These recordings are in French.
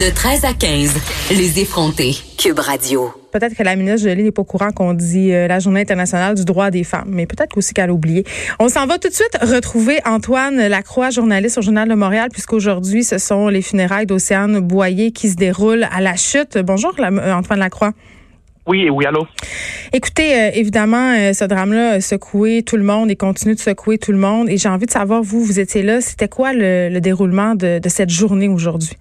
De 13 à 15, les effrontés. Cube Radio. Peut-être que la ministre Jolie n'est pas au courant qu'on dit euh, la Journée internationale du droit des femmes, mais peut-être aussi qu'elle a oublié. On s'en va tout de suite retrouver Antoine Lacroix, journaliste au Journal de Montréal, puisqu'aujourd'hui, ce sont les funérailles d'Océane Boyer qui se déroulent à la chute. Bonjour, euh, Antoine Lacroix. Oui, oui, allô? Écoutez, euh, évidemment, ce drame-là a secoué tout le monde et continue de secouer tout le monde. Et j'ai envie de savoir, vous, vous étiez là, c'était quoi le, déroulement de cette journée aujourd'hui?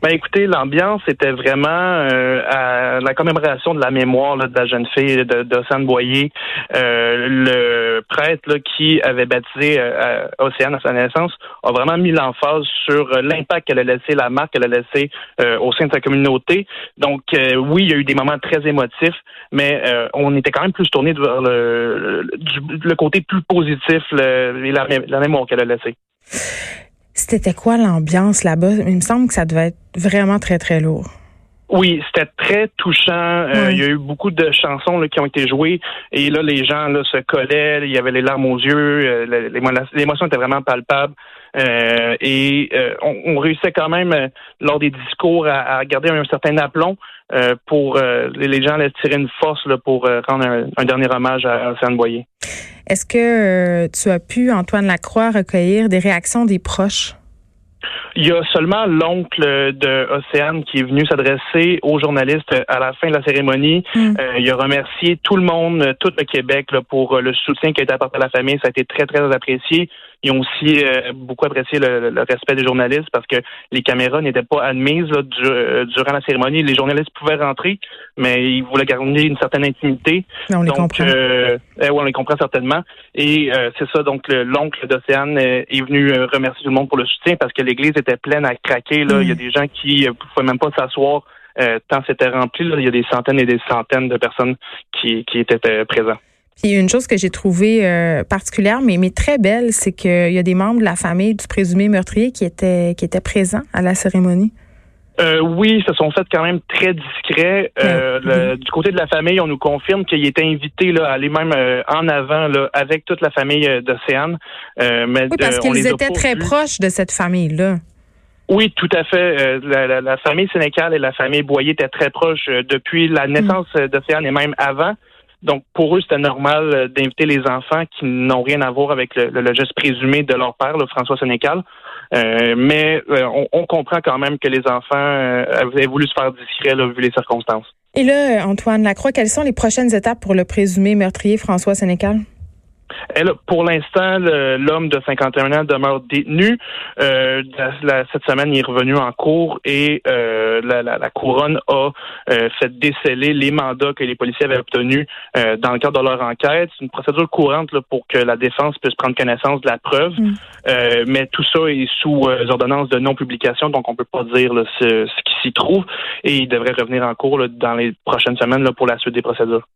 Ben écoutez, l'ambiance était vraiment euh, à la commémoration de la mémoire de la jeune fille d'Océane Boyer. Euh, le prêtre là, qui avait baptisé euh, Océane à sa naissance a vraiment mis l'emphase sur l'impact qu'elle a laissé, la marque qu'elle a laissée au sein de sa communauté. Donc oui, il y a eu des moments très émotifs, mais on était quand même plus tourné vers le, le, côté plus positif et la, la mémoire qu'elle a laissée. C'était quoi l'ambiance là-bas? Il me semble que ça devait être vraiment très, très lourd. Oui, c'était très touchant. Euh, il y a eu beaucoup de chansons qui ont été jouées et là, les gens là, se collaient, il y avait les larmes aux yeux, euh, l'émotion était vraiment palpable. Euh, et on, réussissait quand même, lors des discours, à, garder un certain aplomb pour les gens allaient tirer une force là, pour rendre un, dernier hommage à Océane Boyer. Est-ce que tu as pu, Antoine Lacroix, recueillir des réactions des proches? Il y a seulement l'oncle de Océane qui est venu s'adresser aux journalistes à la fin de la cérémonie. Hmm. Euh, il a remercié tout le monde, tout le Québec pour le soutien qui a été apporté à la famille. Ça a été très, très apprécié. Ils ont aussi euh, beaucoup apprécié le, respect des journalistes parce que les caméras n'étaient pas admises euh, durant la cérémonie. Les journalistes pouvaient rentrer, mais ils voulaient garder une certaine intimité. on les comprend. Euh, eh on les comprend certainement. Et c'est ça, donc l'oncle d'Océane est venu remercier tout le monde pour le soutien parce que l'église était pleine à craquer. Là. Il y a mm. des gens qui ne pouvaient même pas s'asseoir tant c'était rempli. Là. Il y a des centaines et des centaines de personnes qui, qui étaient présents. Puis une chose que j'ai trouvée euh, particulière, mais, mais très belle, c'est qu'il y a des membres de la famille du présumé meurtrier qui étaient, qui étaient présents à la cérémonie. Euh, oui, se sont fait quand même très discrets. Euh, du côté de la famille, on nous confirme qu'il était invité là, à aller même euh, en avant là, avec toute la famille d'Océane. mais oui, parce qu'ils étaient très proches de cette famille-là. Oui, tout à fait. La, la, famille sénégale et la famille Boyer étaient très proches depuis la naissance d'Océane et même avant. Donc, pour eux, c'était normal euh, d'inviter les enfants qui n'ont rien à voir avec le, geste présumé de leur père, le François Sénécal. Euh, mais euh, on, comprend quand même que les enfants avaient voulu se faire discret vu les circonstances. Et là, Antoine Lacroix, quelles sont les prochaines étapes pour le présumé meurtrier François Sénécal? Elle, pour l'instant, l'homme de 51 ans demeure détenu. Euh, cette semaine, il est revenu en cours et euh, la, couronne a euh, fait déceler les mandats que les policiers avaient obtenus dans le cadre de leur enquête. C'est une procédure courante pour que la défense puisse prendre connaissance de la preuve. Mm. mais tout ça est sous ordonnance de non-publication, donc on peut pas dire ce, qui s'y trouve. Et il devrait revenir en cours dans les prochaines semaines pour la suite des procédures.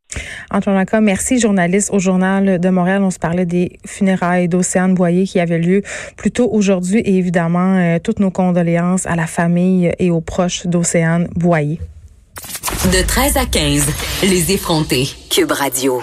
Antoine Lacan, merci, journaliste au Journal de Montréal. On se parlait des funérailles d'Océane Boyer qui avaient lieu plus tôt aujourd'hui et évidemment, euh, toutes nos condoléances à la famille et aux proches d'Océane Boyer. De 13 à 15, les effrontés. Cube Radio.